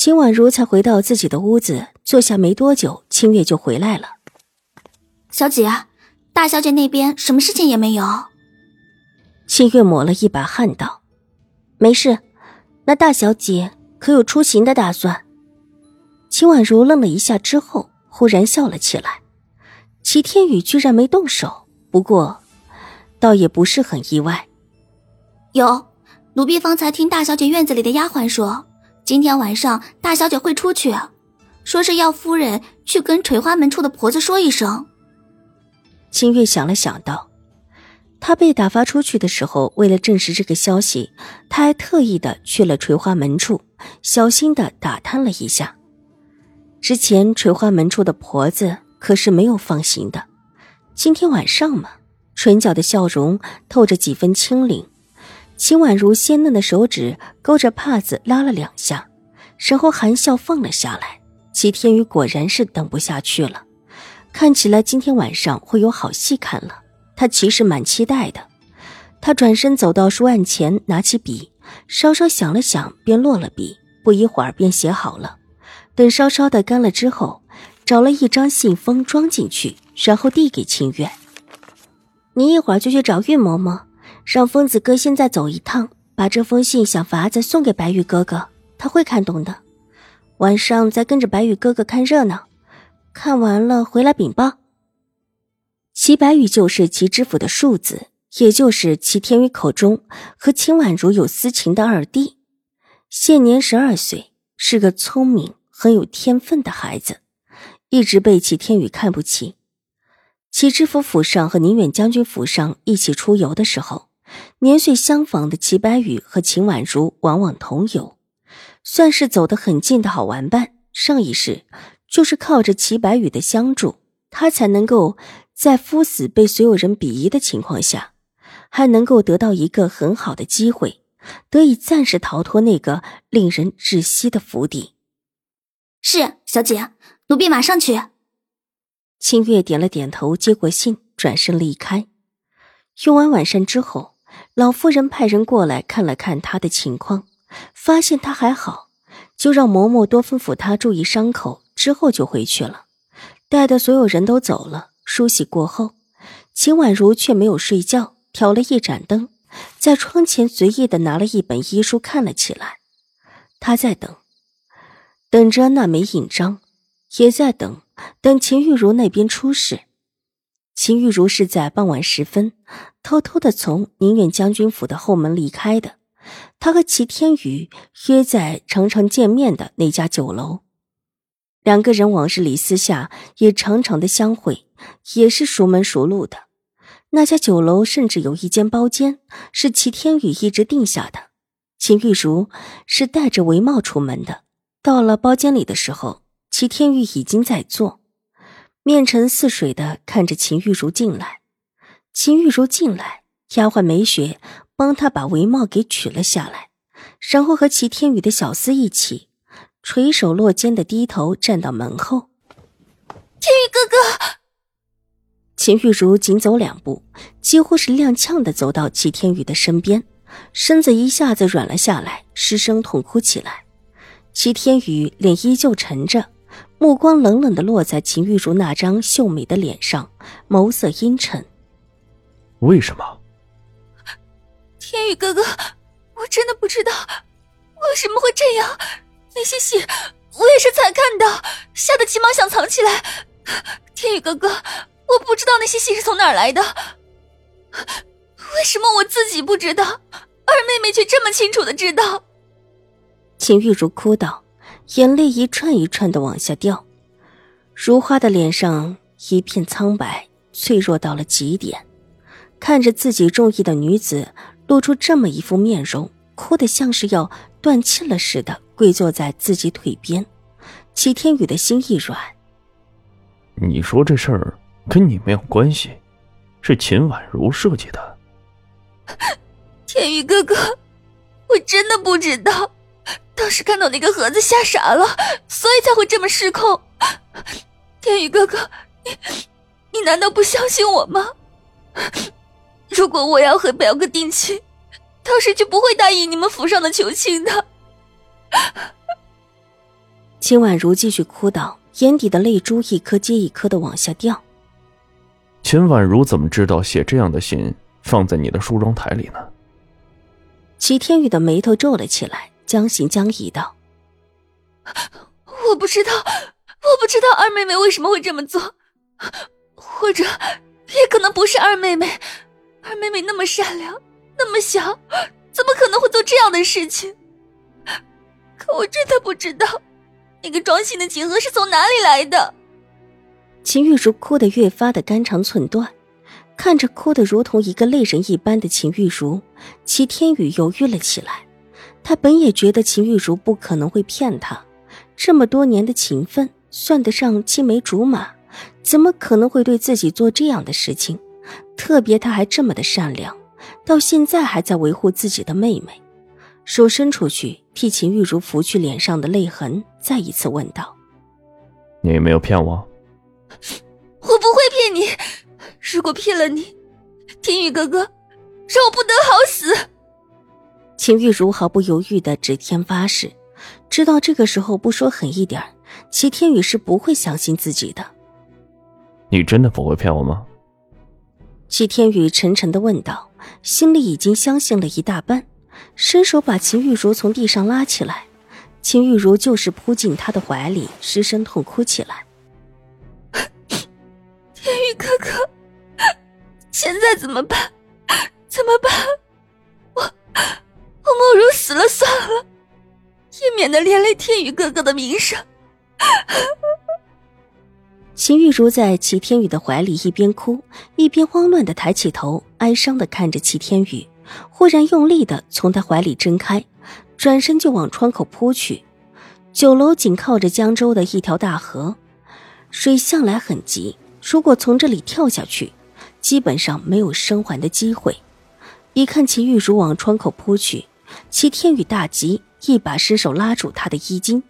秦婉如才回到自己的屋子，坐下没多久，清月就回来了。小姐，大小姐那边什么事情也没有。清月抹了一把汗道：“没事。那大小姐可有出行的打算？”秦婉如愣了一下之后，忽然笑了起来。齐天宇居然没动手，不过，倒也不是很意外。有。奴婢方才听大小姐院子里的丫鬟说，今天晚上大小姐会出去，说是要夫人去跟垂花门处的婆子说一声。清月想了想道：“她被打发出去的时候，为了证实这个消息，她还特意的去了垂花门处，小心的打探了一下。之前垂花门处的婆子可是没有放行的，今天晚上嘛，唇角的笑容透着几分清灵。”秦婉如鲜嫩的手指勾着帕子拉了两下，然后含笑放了下来。齐天宇果然是等不下去了，看起来今天晚上会有好戏看了。他其实蛮期待的。他转身走到书案前，拿起笔，稍稍想了想，便落了笔。不一会儿便写好了。等稍稍的干了之后，找了一张信封装进去，然后递给秦月：“你一会儿就去找玉嬷嬷。”让疯子哥现在走一趟，把这封信想法子送给白玉哥哥，他会看懂的。晚上再跟着白玉哥哥看热闹，看完了回来禀报。齐白羽就是齐知府的庶子，也就是齐天宇口中和秦婉如有私情的二弟。现年十二岁，是个聪明、很有天分的孩子，一直被齐天宇看不起。齐知府府上和宁远将军府上一起出游的时候。年岁相仿的齐白羽和秦婉如往往同游，算是走得很近的好玩伴。上一世就是靠着齐白羽的相助，他才能够在夫死被所有人鄙夷的情况下，还能够得到一个很好的机会，得以暂时逃脱那个令人窒息的府邸。是小姐，奴婢马上去。清月点了点头，接过信，转身离开。用完晚膳之后。老夫人派人过来看了看他的情况，发现他还好，就让嬷嬷多吩咐他注意伤口，之后就回去了。待的所有人都走了，梳洗过后，秦婉如却没有睡觉，挑了一盏灯，在窗前随意的拿了一本医书看了起来。他在等，等着那枚印章，也在等，等秦玉茹那边出事。秦玉茹是在傍晚时分，偷偷的从宁远将军府的后门离开的。他和齐天宇约在常常见面的那家酒楼，两个人往日里私下也常常的相会，也是熟门熟路的。那家酒楼甚至有一间包间是齐天宇一直定下的。秦玉茹是戴着帷帽出门的，到了包间里的时候，齐天宇已经在做。面沉似水的看着秦玉茹进来，秦玉茹进来，丫鬟梅雪帮她把帷帽给取了下来，然后和齐天宇的小厮一起垂手落肩的低头站到门后。天宇哥哥，秦玉茹紧走两步，几乎是踉跄的走到齐天宇的身边，身子一下子软了下来，失声痛哭起来。齐天宇脸依旧沉着。目光冷冷的落在秦玉茹那张秀美的脸上，眸色阴沉。为什么？天宇哥哥，我真的不知道为什么会这样。那些戏我也是才看到，吓得急忙想藏起来。天宇哥哥，我不知道那些戏是从哪儿来的。为什么我自己不知道，二妹妹却这么清楚的知道？秦玉茹哭道。眼泪一串一串的往下掉，如花的脸上一片苍白，脆弱到了极点。看着自己中意的女子露出这么一副面容，哭得像是要断气了似的，跪坐在自己腿边。齐天宇的心一软，你说这事儿跟你没有关系，是秦婉如设计的。天宇哥哥，我真的不知道，当时看到那个盒子吓傻了，所以才会这么失控。天宇哥哥，你你难道不相信我吗？如果我要和表哥定亲，当时就不会答应你们府上的求亲的。秦婉如继续哭道，眼底的泪珠一颗接一颗的往下掉。秦婉如怎么知道写这样的信放在你的梳妆台里呢？齐天宇的眉头皱了起来，将信将疑道：“我不知道，我不知道二妹妹为什么会这么做，或者也可能不是二妹妹。二妹妹那么善良，那么小，怎么可能会做这样的事情？可我真的不知道。”那个装信的锦盒是从哪里来的？秦玉茹哭得越发的肝肠寸断，看着哭得如同一个泪人一般的秦玉茹，齐天宇犹豫了起来。他本也觉得秦玉茹不可能会骗他，这么多年的情分，算得上青梅竹马，怎么可能会对自己做这样的事情？特别他还这么的善良，到现在还在维护自己的妹妹。手伸出去，替秦玉茹拂去脸上的泪痕，再一次问道：“你没有骗我？我不会骗你。如果骗了你，天宇哥哥，让我不得好死。”秦玉茹毫不犹豫的指天发誓，知道这个时候不说狠一点，齐天宇是不会相信自己的。你真的不会骗我吗？齐天宇沉沉的问道，心里已经相信了一大半。伸手把秦玉茹从地上拉起来，秦玉茹就是扑进他的怀里，失声痛哭起来。天宇哥哥，现在怎么办？怎么办？我我莫如死了算了，也免得连累天宇哥哥的名声。秦玉茹在齐天宇的怀里一边哭，一边慌乱的抬起头，哀伤的看着齐天宇。忽然用力的从他怀里挣开，转身就往窗口扑去。酒楼紧靠着江州的一条大河，水向来很急，如果从这里跳下去，基本上没有生还的机会。一看齐玉茹往窗口扑去，齐天宇大急，一把失手拉住她的衣襟。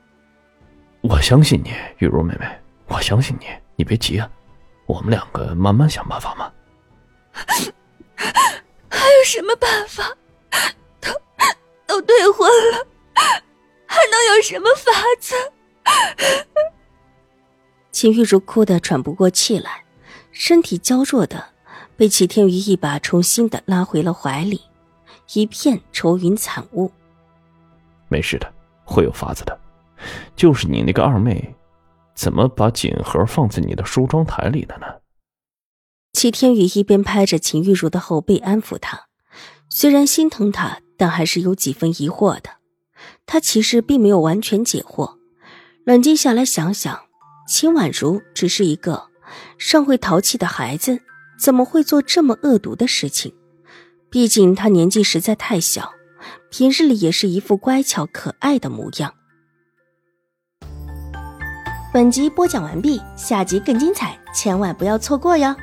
我相信你，玉茹妹妹，我相信你，你别急啊，我们两个慢慢想办法嘛。还有什么办法？都都退婚了，还能有什么法子？秦玉茹哭得喘不过气来，身体娇弱的被齐天宇一把重新的拉回了怀里，一片愁云惨雾。没事的，会有法子的。就是你那个二妹，怎么把锦盒放在你的梳妆台里的呢？齐天宇一边拍着秦玉茹的后背安抚她，虽然心疼她，但还是有几分疑惑的。他其实并没有完全解惑，冷静下来想想，秦婉如只是一个尚会淘气的孩子，怎么会做这么恶毒的事情？毕竟他年纪实在太小，平日里也是一副乖巧可爱的模样。本集播讲完毕，下集更精彩，千万不要错过哟！